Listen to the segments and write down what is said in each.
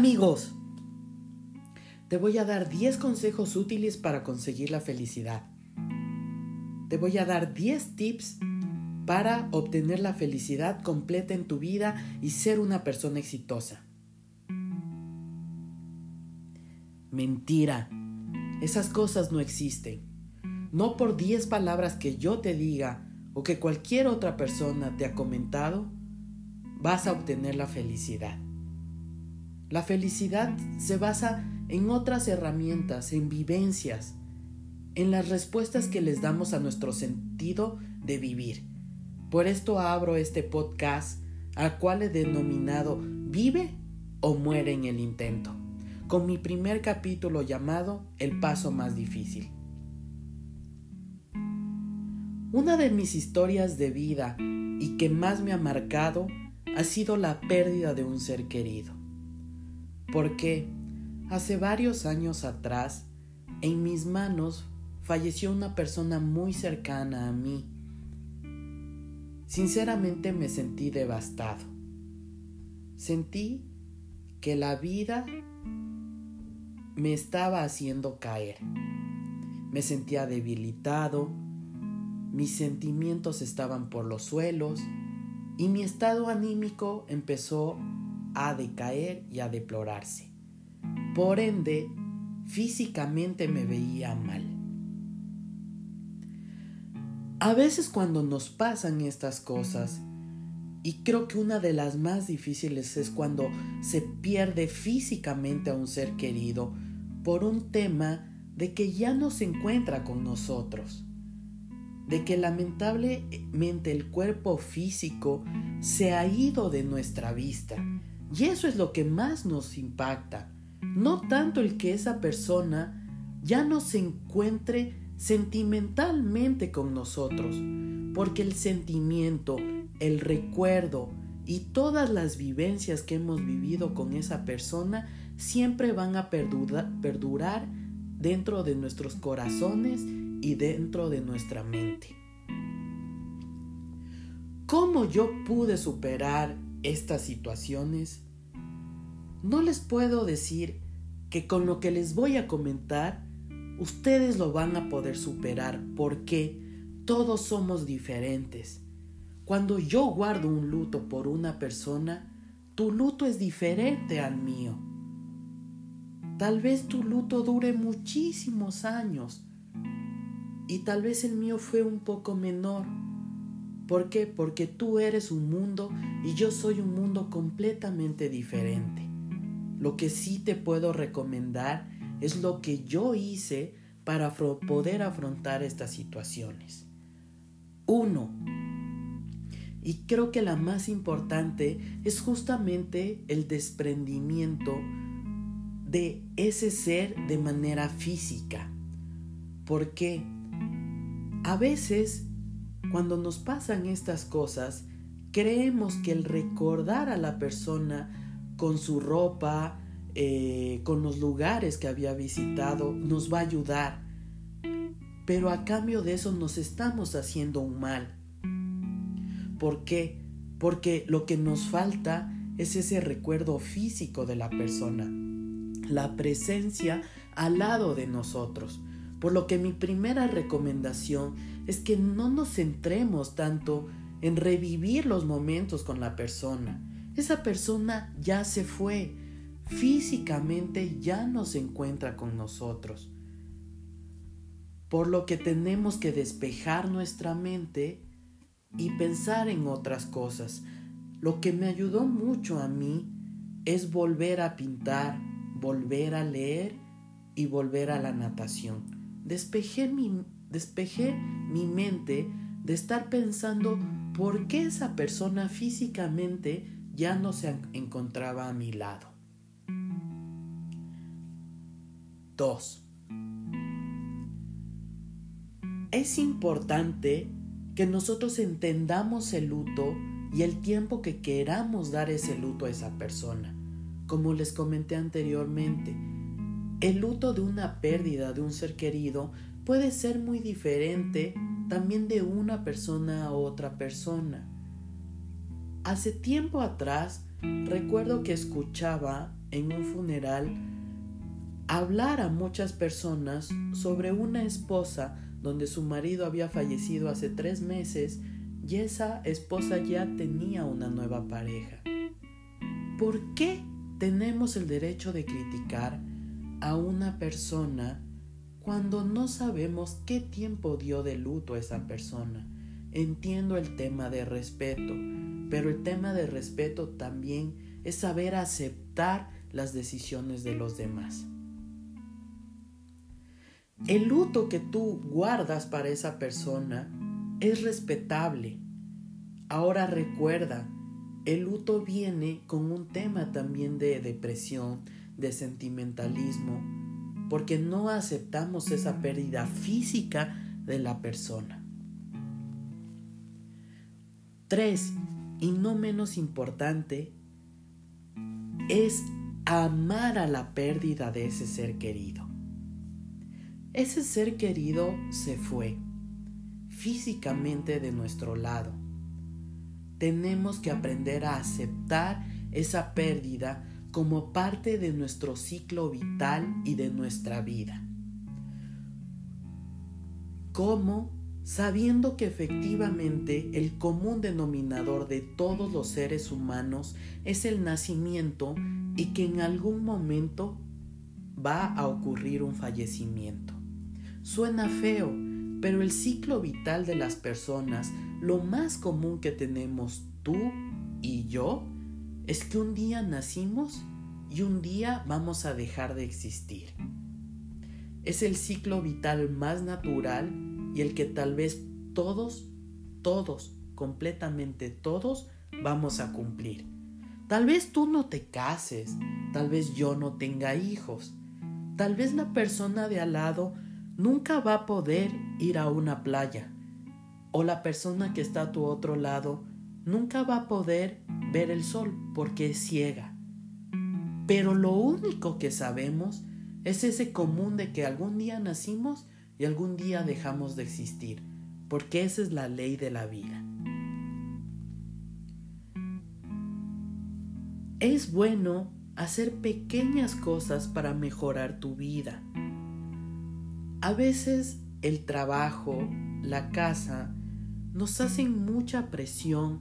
amigos! Te voy a dar 10 consejos útiles para conseguir la felicidad. Te voy a dar 10 tips para obtener la felicidad completa en tu vida y ser una persona exitosa. Mentira. Esas cosas no existen. No por 10 palabras que yo te diga o que cualquier otra persona te ha comentado, vas a obtener la felicidad. La felicidad se basa en otras herramientas, en vivencias, en las respuestas que les damos a nuestro sentido de vivir. Por esto abro este podcast al cual he denominado Vive o muere en el intento, con mi primer capítulo llamado El paso más difícil. Una de mis historias de vida y que más me ha marcado ha sido la pérdida de un ser querido porque hace varios años atrás en mis manos falleció una persona muy cercana a mí. Sinceramente me sentí devastado. Sentí que la vida me estaba haciendo caer. Me sentía debilitado, mis sentimientos estaban por los suelos y mi estado anímico empezó a decaer y a deplorarse. Por ende, físicamente me veía mal. A veces cuando nos pasan estas cosas, y creo que una de las más difíciles es cuando se pierde físicamente a un ser querido por un tema de que ya no se encuentra con nosotros, de que lamentablemente el cuerpo físico se ha ido de nuestra vista y eso es lo que más nos impacta. No tanto el que esa persona ya no se encuentre sentimentalmente con nosotros, porque el sentimiento, el recuerdo y todas las vivencias que hemos vivido con esa persona siempre van a perdurar dentro de nuestros corazones y dentro de nuestra mente. ¿Cómo yo pude superar estas situaciones, no les puedo decir que con lo que les voy a comentar, ustedes lo van a poder superar porque todos somos diferentes. Cuando yo guardo un luto por una persona, tu luto es diferente al mío. Tal vez tu luto dure muchísimos años y tal vez el mío fue un poco menor ¿Por qué? Porque tú eres un mundo y yo soy un mundo completamente diferente. Lo que sí te puedo recomendar es lo que yo hice para poder afrontar estas situaciones. Uno, y creo que la más importante es justamente el desprendimiento de ese ser de manera física. Porque a veces cuando nos pasan estas cosas, creemos que el recordar a la persona con su ropa, eh, con los lugares que había visitado, nos va a ayudar. Pero a cambio de eso nos estamos haciendo un mal. ¿Por qué? Porque lo que nos falta es ese recuerdo físico de la persona, la presencia al lado de nosotros. Por lo que mi primera recomendación es que no nos centremos tanto en revivir los momentos con la persona. Esa persona ya se fue, físicamente ya no se encuentra con nosotros. Por lo que tenemos que despejar nuestra mente y pensar en otras cosas. Lo que me ayudó mucho a mí es volver a pintar, volver a leer y volver a la natación despejé mi, mi mente de estar pensando por qué esa persona físicamente ya no se encontraba a mi lado. 2. Es importante que nosotros entendamos el luto y el tiempo que queramos dar ese luto a esa persona. Como les comenté anteriormente, el luto de una pérdida de un ser querido puede ser muy diferente también de una persona a otra persona. Hace tiempo atrás recuerdo que escuchaba en un funeral hablar a muchas personas sobre una esposa donde su marido había fallecido hace tres meses y esa esposa ya tenía una nueva pareja. ¿Por qué tenemos el derecho de criticar a una persona cuando no sabemos qué tiempo dio de luto a esa persona? Entiendo el tema de respeto, pero el tema de respeto también es saber aceptar las decisiones de los demás. El luto que tú guardas para esa persona es respetable. Ahora recuerda, el luto viene con un tema también de depresión, de sentimentalismo, porque no aceptamos esa pérdida física de la persona. Tres, y no menos importante, es amar a la pérdida de ese ser querido. Ese ser querido se fue físicamente de nuestro lado. Tenemos que aprender a aceptar esa pérdida como parte de nuestro ciclo vital y de nuestra vida. ¿Cómo? Sabiendo que efectivamente el común denominador de todos los seres humanos es el nacimiento y que en algún momento va a ocurrir un fallecimiento. Suena feo, pero el ciclo vital de las personas, lo más común que tenemos tú y yo, es que un día nacimos y un día vamos a dejar de existir. Es el ciclo vital más natural y el que tal vez todos, todos, completamente todos vamos a cumplir. Tal vez tú no te cases, tal vez yo no tenga hijos, tal vez la persona de al lado nunca va a poder ir a una playa o la persona que está a tu otro lado nunca va a poder ver el sol porque es ciega. Pero lo único que sabemos es ese común de que algún día nacimos y algún día dejamos de existir, porque esa es la ley de la vida. Es bueno hacer pequeñas cosas para mejorar tu vida. A veces el trabajo, la casa, nos hacen mucha presión,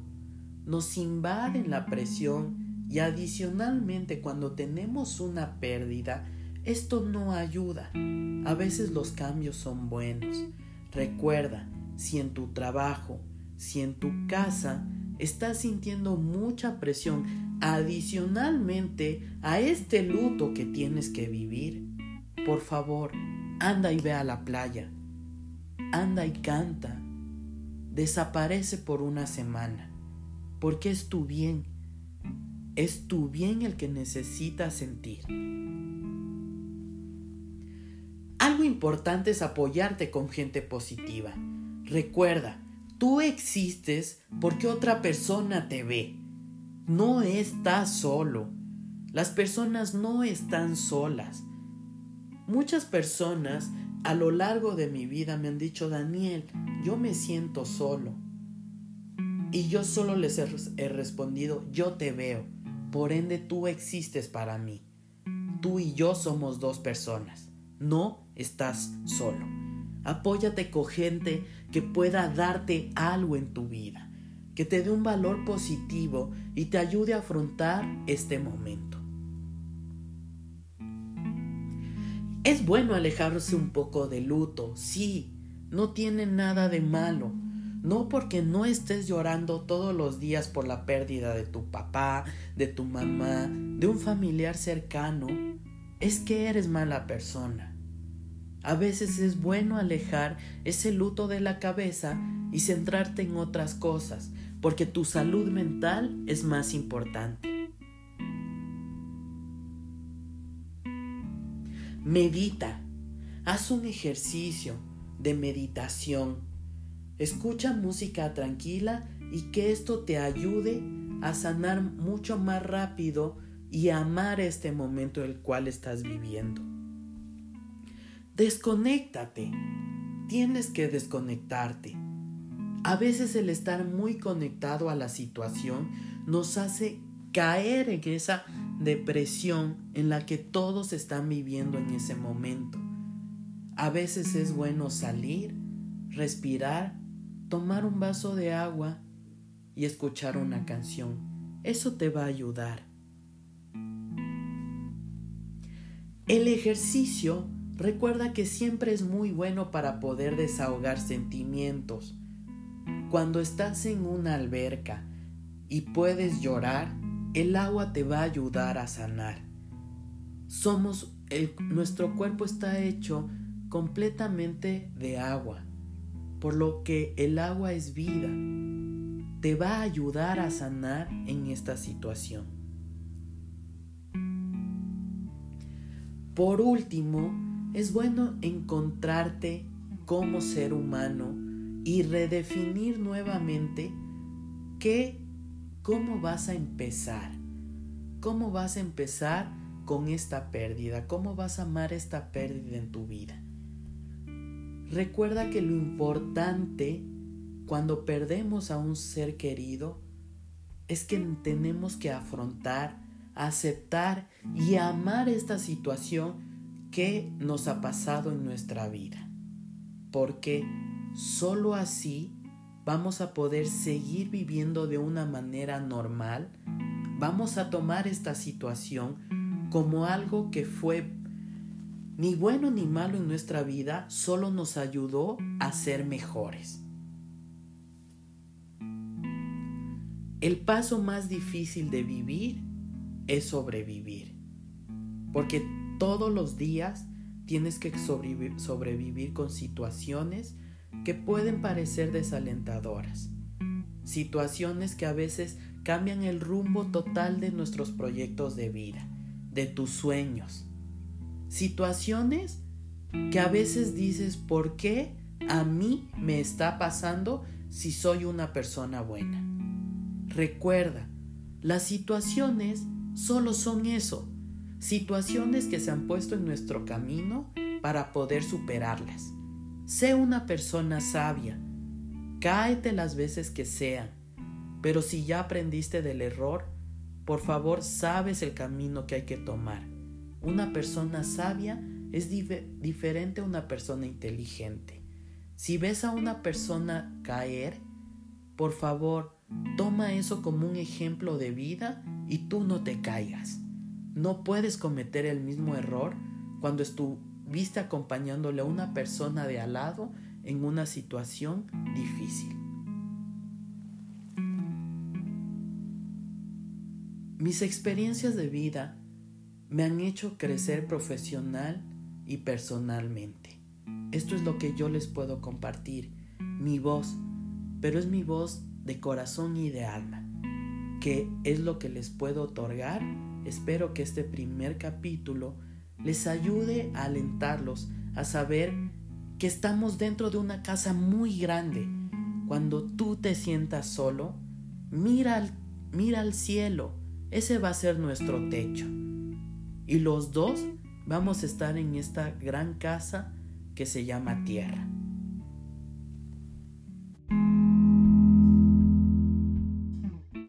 nos invaden la presión y adicionalmente cuando tenemos una pérdida, esto no ayuda. A veces los cambios son buenos. Recuerda, si en tu trabajo, si en tu casa estás sintiendo mucha presión adicionalmente a este luto que tienes que vivir, por favor, Anda y ve a la playa. Anda y canta. Desaparece por una semana. Porque es tu bien. Es tu bien el que necesitas sentir. Algo importante es apoyarte con gente positiva. Recuerda, tú existes porque otra persona te ve. No estás solo. Las personas no están solas. Muchas personas a lo largo de mi vida me han dicho, Daniel, yo me siento solo. Y yo solo les he, respondido, yo te veo, por ende tú existes para mí. Tú y yo somos dos personas, no estás solo. Apóyate con gente que pueda darte algo en tu vida, que te dé un valor positivo y te ayude a afrontar este momento. Es bueno alejarse un poco de luto, sí, no tiene nada de malo. No porque no estés llorando todos los días por la pérdida de tu papá, de tu mamá, de un familiar cercano, es que eres mala persona. A veces es bueno alejar ese luto de la cabeza y centrarte en otras cosas, porque tu salud mental es más importante. Medita. Haz un ejercicio de meditación. Escucha música tranquila y que esto te ayude a sanar mucho más rápido y amar este momento el cual estás viviendo. Desconéctate. Tienes que desconectarte. A veces el estar muy conectado a la situación nos hace caer en esa depresión en la que todos están viviendo en ese momento. A veces es bueno salir, respirar, tomar un vaso de agua y escuchar una canción. Eso te va a ayudar. El ejercicio recuerda que siempre es muy bueno para poder desahogar sentimientos. Cuando estás en una alberca y puedes llorar, el agua te va a ayudar a sanar. Somos nuestro cuerpo está hecho completamente de agua, por lo que el agua es vida. Te va a ayudar a sanar en esta situación. Por último, es bueno encontrarte como ser humano y redefinir nuevamente qué ¿Cómo vas a empezar? ¿Cómo vas a empezar con esta pérdida? ¿Cómo vas a amar esta pérdida en tu vida? Recuerda que lo importante cuando perdemos a un ser querido es que tenemos que afrontar, aceptar y amar esta situación que nos ha pasado en nuestra vida. Porque solo así vamos a poder seguir viviendo de una manera normal, vamos a tomar esta situación como algo que fue ni bueno ni malo en nuestra vida, solo nos ayudó a ser mejores. El paso más difícil de vivir es sobrevivir, porque todos los días tienes que sobrevivir con situaciones que pueden parecer desalentadoras, situaciones que a veces cambian el rumbo total de nuestros proyectos de vida, de tus sueños, situaciones que a veces dices, ¿por qué a mí me está pasando si soy una persona buena? Recuerda, las situaciones solo son eso, situaciones que se han puesto en nuestro camino para poder superarlas. Sé una persona sabia. Cáete las veces que sean. Pero si ya aprendiste del error, por favor sabes el camino que hay que tomar. Una persona sabia es diferente a una persona inteligente. Si ves a una persona caer, por favor, toma eso como un ejemplo de vida y tú no te caigas. No puedes cometer el mismo error cuando estuviste viste acompañándole a una persona de al lado en una situación difícil. Mis experiencias de vida me han hecho crecer profesional y personalmente. Esto es lo que yo les puedo compartir, mi voz, pero es mi voz de corazón y de alma, que es lo que les puedo otorgar. Espero que este primer capítulo les ayude a alentarlos a saber que estamos dentro de una casa muy grande. Cuando tú te sientas solo, mira al, mira al cielo, ese va a ser nuestro techo. Y los dos vamos a estar en esta gran casa que se llama tierra.